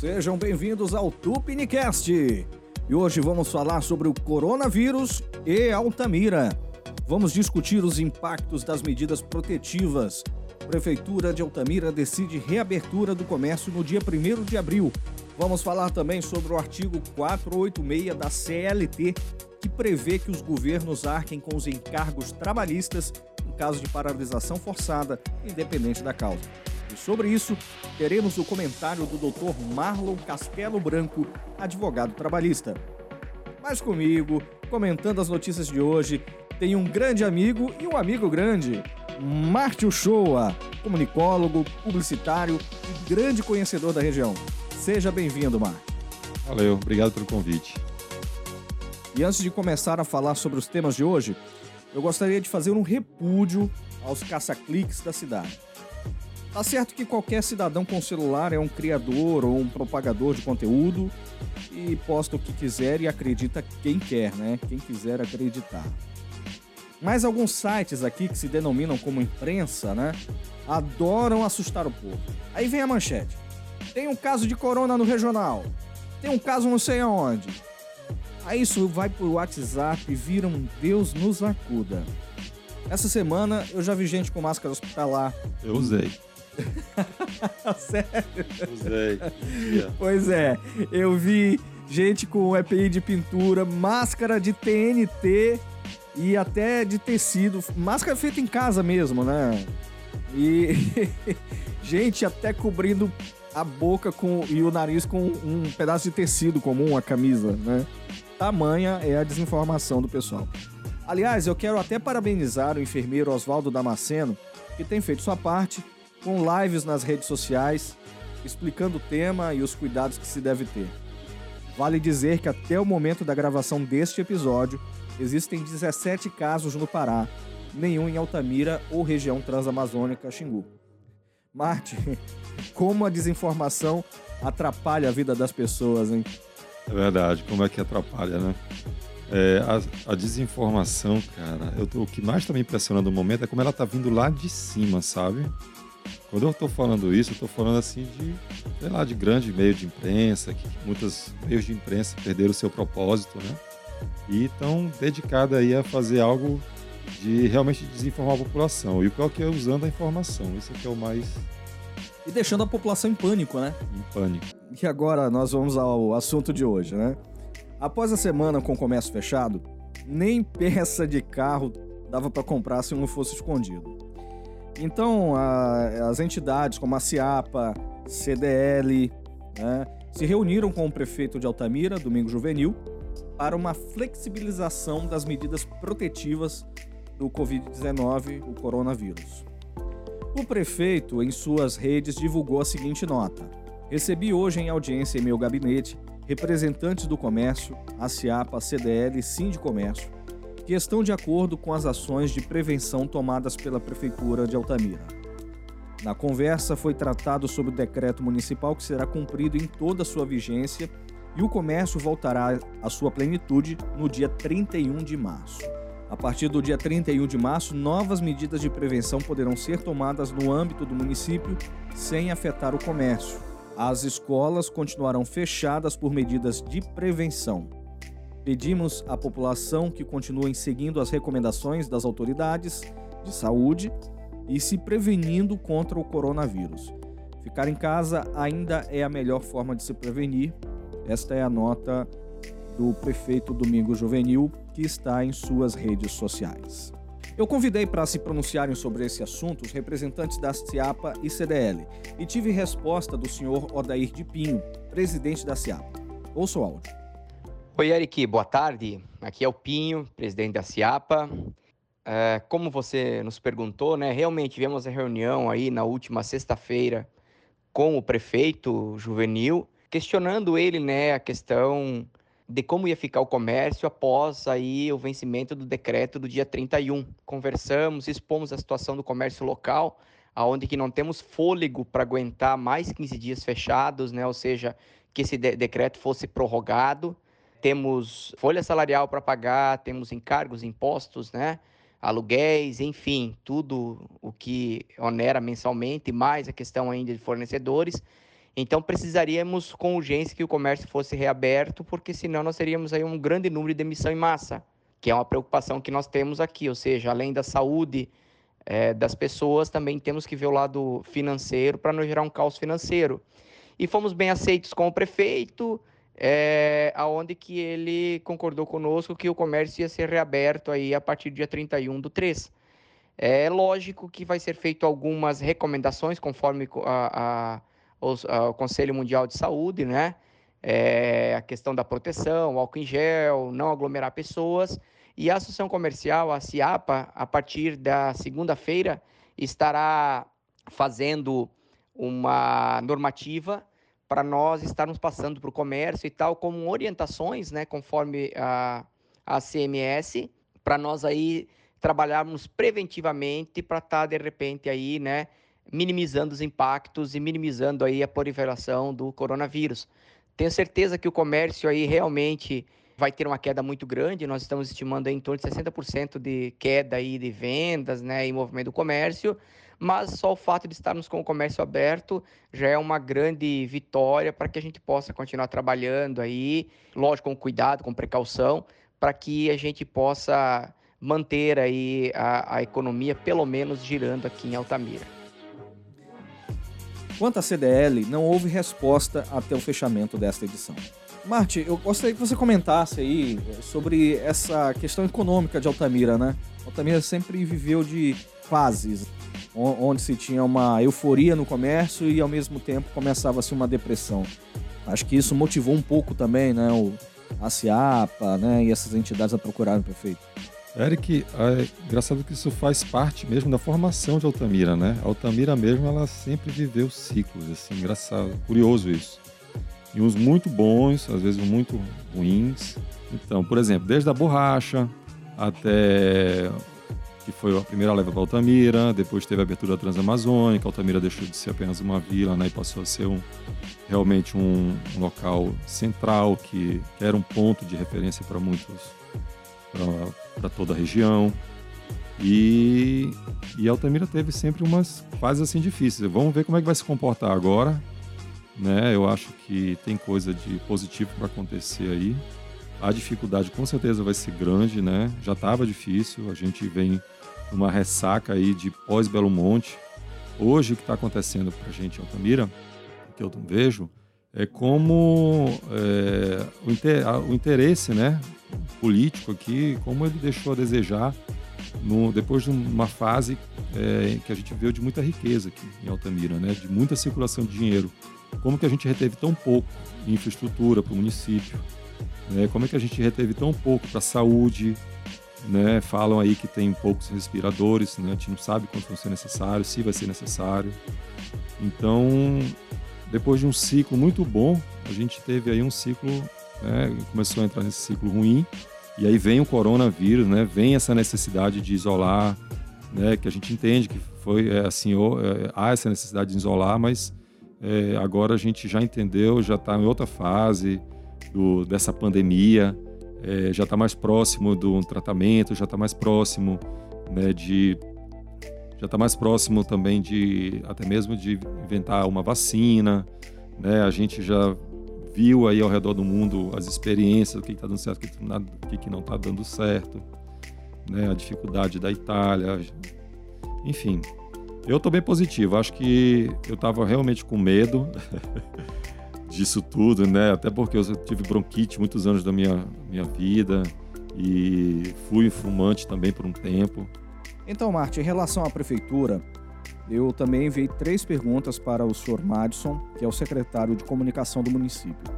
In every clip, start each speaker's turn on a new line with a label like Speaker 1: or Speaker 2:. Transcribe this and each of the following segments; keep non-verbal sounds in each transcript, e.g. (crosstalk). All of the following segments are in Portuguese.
Speaker 1: Sejam bem-vindos ao Tupinicast. E hoje vamos falar sobre o coronavírus e Altamira. Vamos discutir os impactos das medidas protetivas. Prefeitura de Altamira decide reabertura do comércio no dia 1 de abril. Vamos falar também sobre o artigo 486 da CLT, que prevê que os governos arquem com os encargos trabalhistas em caso de paralisação forçada, independente da causa. E sobre isso, teremos o comentário do Dr. Marlon Castelo Branco, advogado trabalhista. Mas comigo, comentando as notícias de hoje, tem um grande amigo e um amigo grande, Márcio Shoa, comunicólogo, publicitário e grande conhecedor da região. Seja bem-vindo, Márcio.
Speaker 2: Valeu, obrigado pelo convite.
Speaker 1: E antes de começar a falar sobre os temas de hoje, eu gostaria de fazer um repúdio aos caça-cliques da cidade. Tá certo que qualquer cidadão com celular é um criador ou um propagador de conteúdo e posta o que quiser e acredita quem quer, né? Quem quiser acreditar. Mas alguns sites aqui que se denominam como imprensa, né? Adoram assustar o povo. Aí vem a manchete. Tem um caso de corona no regional. Tem um caso não sei aonde. Aí isso vai pro WhatsApp e vira um Deus nos acuda. Essa semana eu já vi gente com máscara hospitalar.
Speaker 2: Eu usei. (laughs)
Speaker 1: Sério?
Speaker 2: Usei.
Speaker 1: Pois é, eu vi gente com EPI de pintura, máscara de TNT e até de tecido, máscara feita em casa mesmo, né? E (laughs) gente até cobrindo a boca com, e o nariz com um pedaço de tecido comum, a camisa, né? Tamanha é a desinformação do pessoal. Aliás, eu quero até parabenizar o enfermeiro Oswaldo Damasceno, que tem feito sua parte com lives nas redes sociais, explicando o tema e os cuidados que se deve ter. Vale dizer que até o momento da gravação deste episódio, existem 17 casos no Pará, nenhum em Altamira ou região transamazônica Xingu. Marte, (laughs) como a desinformação atrapalha a vida das pessoas, hein?
Speaker 2: É verdade, como é que atrapalha, né? É, a, a, desinformação, cara, eu tô, o que mais está me impressionando no momento é como ela tá vindo lá de cima, sabe? Quando eu estou falando isso, eu estou falando assim de, sei lá, de grande meio de imprensa, que muitos meios de imprensa perderam o seu propósito, né? E estão dedicados aí a fazer algo de realmente desinformar a população. E o pior que é usando a informação. Isso aqui é o mais.
Speaker 1: E deixando a população em pânico, né?
Speaker 2: Em pânico.
Speaker 1: E agora nós vamos ao assunto de hoje, né? Após a semana com o comércio fechado, nem peça de carro dava para comprar se não fosse escondido. Então, a, as entidades como a CIAPA, CDL, né, se reuniram com o prefeito de Altamira, Domingo Juvenil, para uma flexibilização das medidas protetivas do Covid-19, o coronavírus. O prefeito, em suas redes, divulgou a seguinte nota: Recebi hoje em audiência em meu gabinete representantes do comércio, a CIAPA, CDL e Sindicomércio, que estão de acordo com as ações de prevenção tomadas pela Prefeitura de Altamira. Na conversa foi tratado sobre o decreto municipal que será cumprido em toda a sua vigência e o comércio voltará à sua plenitude no dia 31 de março. A partir do dia 31 de março, novas medidas de prevenção poderão ser tomadas no âmbito do município sem afetar o comércio. As escolas continuarão fechadas por medidas de prevenção. Pedimos à população que continuem seguindo as recomendações das autoridades de saúde e se prevenindo contra o coronavírus. Ficar em casa ainda é a melhor forma de se prevenir. Esta é a nota do prefeito Domingo Juvenil, que está em suas redes sociais. Eu convidei para se pronunciarem sobre esse assunto os representantes da CIAPA e CDL e tive resposta do senhor Odair de Pinho, presidente da CIAPA. Ouça o áudio.
Speaker 3: Oi, Eric, boa tarde. Aqui é o Pinho, presidente da CIAPA. É, como você nos perguntou, né, realmente tivemos a reunião aí na última sexta-feira com o prefeito juvenil, questionando ele né, a questão de como ia ficar o comércio após aí o vencimento do decreto do dia 31. Conversamos, expomos a situação do comércio local, aonde que não temos fôlego para aguentar mais 15 dias fechados, né, ou seja, que esse de decreto fosse prorrogado temos folha salarial para pagar, temos encargos, impostos, né? aluguéis, enfim, tudo o que onera mensalmente, mais a questão ainda de fornecedores. Então precisaríamos com urgência que o comércio fosse reaberto, porque senão nós teríamos aí um grande número de emissão em massa, que é uma preocupação que nós temos aqui, ou seja, além da saúde é, das pessoas, também temos que ver o lado financeiro para não gerar um caos financeiro. E fomos bem aceitos com o prefeito, é, aonde que ele concordou conosco que o comércio ia ser reaberto aí a partir do dia 31 do 3. É lógico que vai ser feito algumas recomendações conforme a, a, os, a, o Conselho Mundial de Saúde, né? É, a questão da proteção, álcool em gel, não aglomerar pessoas. E a Associação Comercial, a CIAPA, a partir da segunda-feira, estará fazendo uma normativa para nós estarmos passando para o comércio e tal, como orientações, né, conforme a, a CMS, para nós aí trabalharmos preventivamente para estar, tá, de repente, aí, né, minimizando os impactos e minimizando aí a proliferação do coronavírus. Tenho certeza que o comércio aí realmente vai ter uma queda muito grande, nós estamos estimando em torno de 60% de queda aí de vendas, né, e movimento do comércio, mas só o fato de estarmos com o comércio aberto já é uma grande vitória para que a gente possa continuar trabalhando aí, lógico, com cuidado, com precaução, para que a gente possa manter aí a, a economia pelo menos girando aqui em Altamira.
Speaker 1: Quanto à CDL, não houve resposta até o fechamento desta edição. Marte, eu gostaria que você comentasse aí sobre essa questão econômica de Altamira, né? Altamira sempre viveu de fases, onde se tinha uma euforia no comércio e ao mesmo tempo começava-se uma depressão. Acho que isso motivou um pouco também, né, o, a CIAPA, né, e essas entidades a procurarem o prefeito.
Speaker 2: Eric, é engraçado que isso faz parte mesmo da formação de Altamira, né? A Altamira mesmo, ela sempre viveu ciclos, assim, engraçado, curioso isso. E uns muito bons, às vezes muito ruins. Então, por exemplo, desde a borracha até que foi a primeira leva para Altamira, depois teve a abertura da Transamazônica, Altamira deixou de ser apenas uma vila né, e passou a ser um, realmente um, um local central que, que, era um ponto de referência para muitos, para toda a região. E, e Altamira teve sempre umas fases assim difíceis. Vamos ver como é que vai se comportar agora. Né? Eu acho que tem coisa de positivo para acontecer aí. A dificuldade com certeza vai ser grande, né? Já estava difícil, a gente vem numa ressaca aí de pós-Belo Monte. Hoje o que está acontecendo para a gente em Altamira, que eu vejo, é como é, o, inter, o, interesse né, político aqui, como ele deixou a desejar no, depois de uma fase é, que a gente viu de muita riqueza aqui em Altamira, né, de muita circulação de dinheiro. Como que a gente reteve tão pouco em infraestrutura para o município? Né? Como é que a gente reteve tão pouco para a saúde? Né? Falam aí que tem poucos respiradores, né? a gente não sabe quanto vão ser necessários, se vai ser necessário. Então, depois de um ciclo muito bom, a gente teve aí um ciclo, né? começou a entrar nesse ciclo ruim, e aí vem o coronavírus, né? vem essa necessidade de isolar, né? que a gente entende que foi é, assim, é, há essa necessidade de isolar, mas é, agora a gente já entendeu, já está em outra fase, do, dessa pandemia, é, já está mais próximo do tratamento, já está mais próximo né, de já está mais próximo também de até mesmo de inventar uma vacina, né? A gente já viu aí ao redor do mundo as experiências, o que está dando certo, o que, que não está dando certo, né? A dificuldade da Itália, enfim. Eu estou bem positivo. Acho que eu estava realmente com medo (laughs) disso tudo, né? Até porque eu tive bronquite muitos anos da minha, minha vida e fui fumante também por um tempo.
Speaker 1: Então, Marte, em relação à prefeitura, eu também enviei três perguntas para o senhor Madison, que é o secretário de comunicação do município,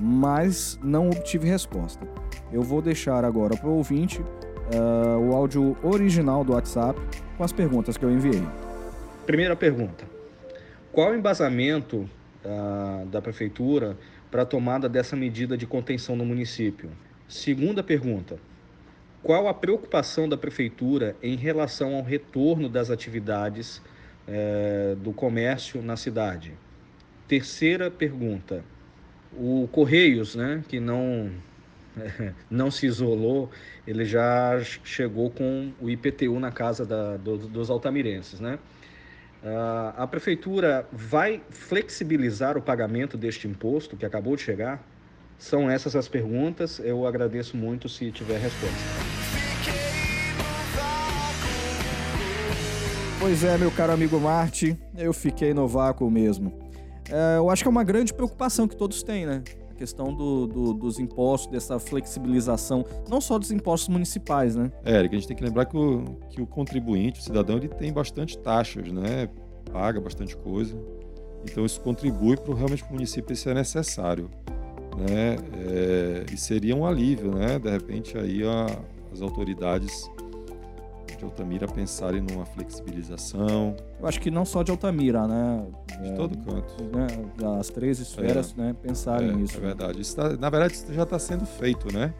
Speaker 1: mas não obtive resposta. Eu vou deixar agora para o ouvinte uh, o áudio original do WhatsApp com as perguntas que eu enviei.
Speaker 4: Primeira pergunta: qual o embasamento da, da prefeitura para a tomada dessa medida de contenção no município? Segunda pergunta: qual a preocupação da prefeitura em relação ao retorno das atividades é, do comércio na cidade? Terceira pergunta: o Correios, né, que não (laughs) não se isolou, ele já chegou com o IPTU na casa da, do, dos altamirenses, né? Uh, a prefeitura vai flexibilizar o pagamento deste imposto que acabou de chegar? São essas as perguntas. Eu agradeço muito se tiver resposta.
Speaker 1: Pois é, meu caro amigo Marte, eu fiquei no vácuo mesmo. É, eu acho que é uma grande preocupação que todos têm, né? Questão do, do, dos impostos, dessa flexibilização, não só dos impostos municipais, né?
Speaker 2: É, Eric, a gente tem que lembrar que o, que o contribuinte, o cidadão, ele tem bastante taxas, né? Paga bastante coisa. Então isso contribui para realmente o município se é necessário. Né? É, e seria um alívio, né? De repente aí a, as autoridades de Altamira pensarem numa flexibilização.
Speaker 1: Eu acho que não só de Altamira, né?
Speaker 2: De é, todo canto.
Speaker 1: Né? As três esferas, é, né? Pensarem
Speaker 2: é,
Speaker 1: nisso.
Speaker 2: É verdade. Isso tá, na verdade, isso já está sendo feito, né?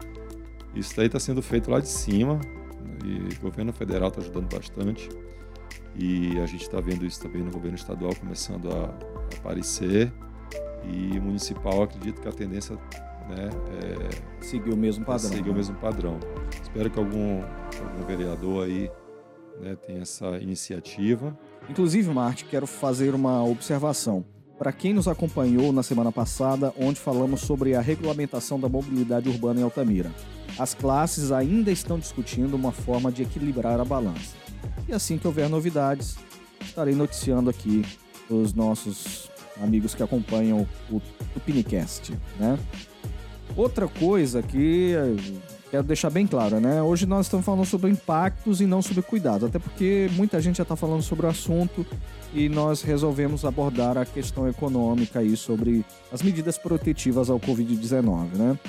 Speaker 2: Isso daí está sendo feito lá de cima e o governo federal está ajudando bastante. E a gente está vendo isso também no governo estadual começando a, a aparecer. E municipal, acredito que a tendência né,
Speaker 1: é, seguir o mesmo padrão.
Speaker 2: Seguir
Speaker 1: né?
Speaker 2: o mesmo padrão. Espero que algum, algum vereador aí né, tenha essa iniciativa.
Speaker 1: Inclusive, Marte, quero fazer uma observação. Para quem nos acompanhou na semana passada, onde falamos sobre a regulamentação da mobilidade urbana em Altamira, as classes ainda estão discutindo uma forma de equilibrar a balança. E assim que houver novidades, estarei noticiando aqui os nossos amigos que acompanham o, o Pinicast, né? Outra coisa que eh, quero deixar bem clara, né? Hoje nós estamos falando sobre impactos e não sobre cuidados, até porque muita gente já está falando sobre o assunto e nós resolvemos abordar a questão econômica aí sobre as medidas protetivas ao Covid-19, né?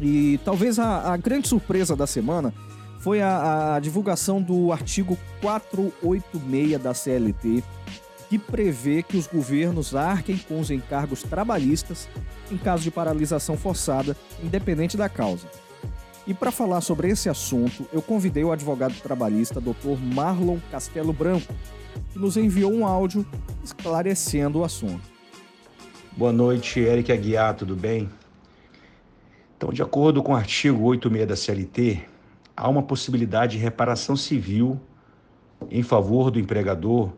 Speaker 1: E talvez a, a, grande surpresa da semana foi a, a divulgação do artigo 486 da CLT, que prevê que os governos arquem com os encargos trabalhistas em caso de paralisação forçada, independente da causa. E para falar sobre esse assunto, eu convidei o advogado trabalhista Dr. Marlon Castelo Branco, que nos enviou um áudio esclarecendo o assunto.
Speaker 5: Boa noite, Eric Aguiar, tudo bem? Então, de acordo com o artigo 86 da CLT, há uma possibilidade de reparação civil em favor do empregador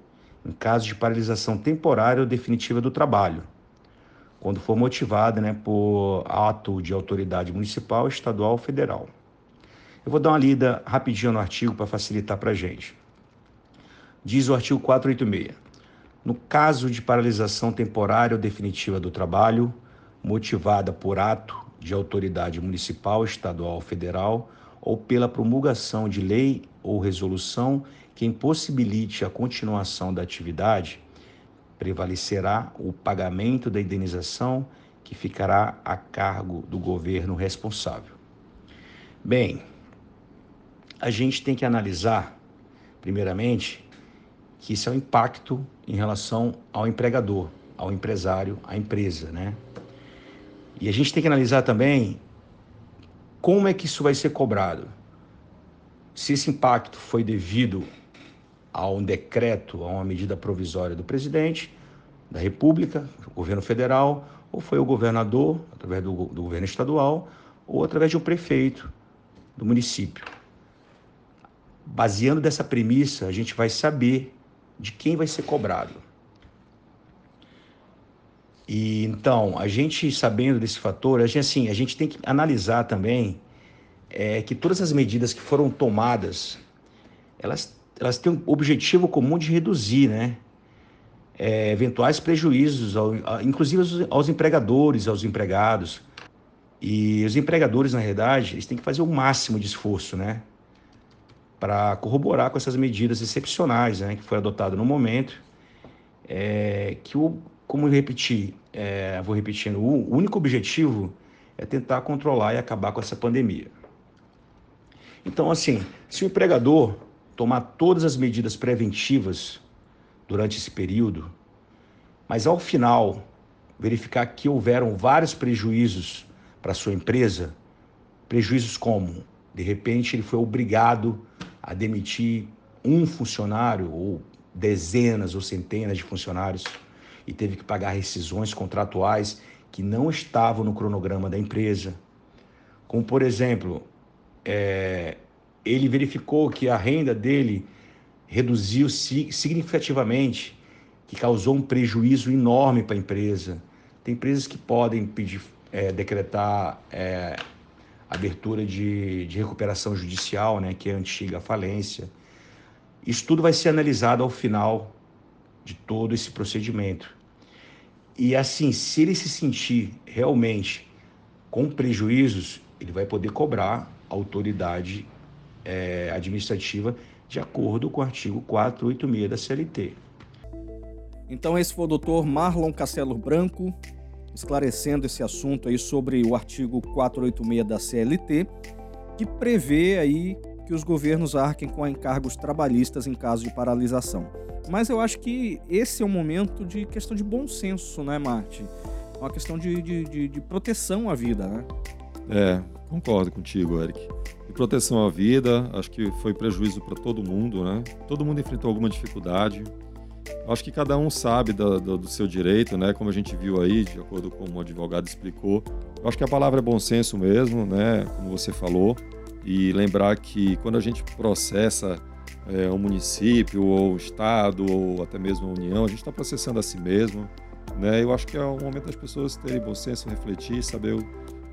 Speaker 5: em caso de paralisação temporária ou definitiva do trabalho, quando for motivada né, por ato de autoridade municipal, estadual ou federal. Eu vou dar uma lida rapidinho no artigo para facilitar para a gente. Diz o artigo 486. No caso de paralisação temporária ou definitiva do trabalho, motivada por ato de autoridade municipal, estadual ou federal, ou pela promulgação de lei ou resolução que impossibilite a continuação da atividade, prevalecerá o pagamento da indenização que ficará a cargo do governo responsável. Bem, a gente tem que analisar, primeiramente, que isso é um impacto em relação ao empregador, ao empresário, à empresa, né? E a gente tem que analisar também como é que isso vai ser cobrado. Se esse impacto foi devido a um decreto, a uma medida provisória do presidente da República, governo federal, ou foi o governador, através do, do governo estadual, ou através de um prefeito do município. Baseando dessa premissa, a gente vai saber de quem vai ser cobrado. E então, a gente sabendo desse fator, a gente, assim, a gente tem que analisar também é, que todas as medidas que foram tomadas, elas elas têm um objetivo comum de reduzir, né? É, eventuais prejuízos, ao, a, inclusive aos, aos, empregadores, aos empregados. E os empregadores, na realidade, eles têm que fazer o máximo de esforço, né? Para corroborar com essas medidas excepcionais, né? Que foi adotado no momento. É, que, o, como eu repeti, é, vou repetindo, o único objetivo é tentar controlar e acabar com essa pandemia. Então, assim, se o empregador tomar todas as medidas preventivas durante esse período, mas ao final verificar que houveram vários prejuízos para sua empresa, prejuízos como, de repente, ele foi obrigado a demitir um funcionário ou dezenas ou centenas de funcionários e teve que pagar rescisões contratuais que não estavam no cronograma da empresa. Como, por exemplo, é, ele verificou que a renda dele reduziu significativamente, que causou um prejuízo enorme para a empresa. Tem empresas que podem pedir, é, decretar é, abertura de, de recuperação judicial, né, que é a antiga falência. Isso tudo vai ser analisado ao final de todo esse procedimento. E assim, se ele se sentir realmente com prejuízos, ele vai poder cobrar a autoridade é, administrativa de acordo com o artigo 486 da CLT.
Speaker 1: Então esse foi o doutor Marlon Castelo Branco, esclarecendo esse assunto aí sobre o artigo 486 da CLT, que prevê aí que os governos arquem com encargos trabalhistas em caso de paralisação. Mas eu acho que esse é um momento de questão de bom senso, né, Marte? Uma questão de, de, de, de proteção à vida, né?
Speaker 2: É, concordo contigo, Eric. De proteção à vida, acho que foi prejuízo para todo mundo, né? Todo mundo enfrentou alguma dificuldade. Acho que cada um sabe do, do, do, seu direito, né? Como a gente viu aí, de acordo com o advogado explicou. Eu acho que a palavra é bom senso mesmo, né? Como você falou. E lembrar que quando a gente processa é, um município, ou o Estado, ou até mesmo a União, a gente está processando a si mesmo. Né? Eu acho que é o momento das pessoas terem bom senso, refletir, saber o,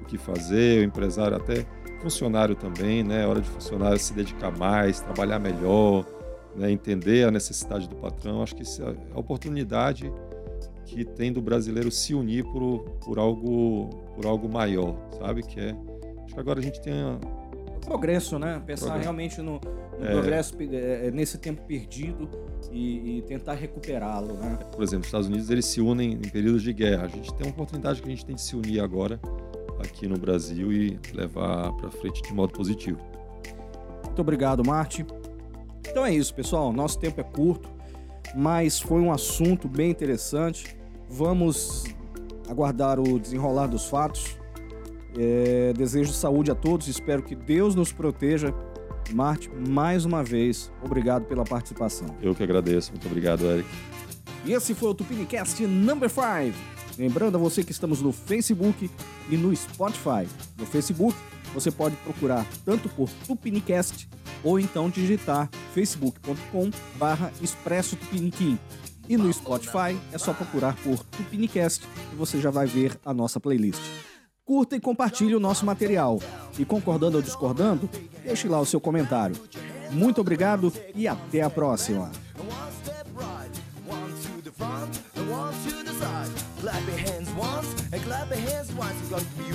Speaker 2: o que fazer, o empresário, até funcionário também, né? É hora de funcionário se dedicar mais, trabalhar melhor, né? entender a necessidade do patrão. Acho que isso é a oportunidade que tem do brasileiro se unir por, por, algo, por algo maior, sabe? Que é. Acho que agora a gente tem a,
Speaker 1: progresso, né? Pensar progresso. realmente no, no é. progresso é, é, nesse tempo perdido e, e tentar recuperá-lo, né?
Speaker 2: Por exemplo, os Estados Unidos eles se unem em períodos de guerra. A gente tem uma oportunidade que a gente tem de se unir agora aqui no Brasil e levar para frente de modo positivo.
Speaker 1: Muito obrigado, Marte. Então é isso, pessoal. Nosso tempo é curto, mas foi um assunto bem interessante. Vamos aguardar o desenrolar dos fatos é, desejo saúde a todos, espero que Deus nos proteja. Marte, mais uma vez, obrigado pela participação.
Speaker 2: Eu que agradeço, muito obrigado, Eric.
Speaker 1: E esse foi o Tupinicast Number 5. Lembrando a você que estamos no Facebook e no Spotify. No Facebook, você pode procurar tanto por Tupinicast ou então digitar facebook.com barra Expresso Tupiniquim. E no Spotify é só procurar por Tupinicast e você já vai ver a nossa playlist curta e compartilhe o nosso material. E concordando ou discordando, deixe lá o seu comentário. Muito obrigado e até a próxima. Clap your hands once and clap your hands twice. Cause you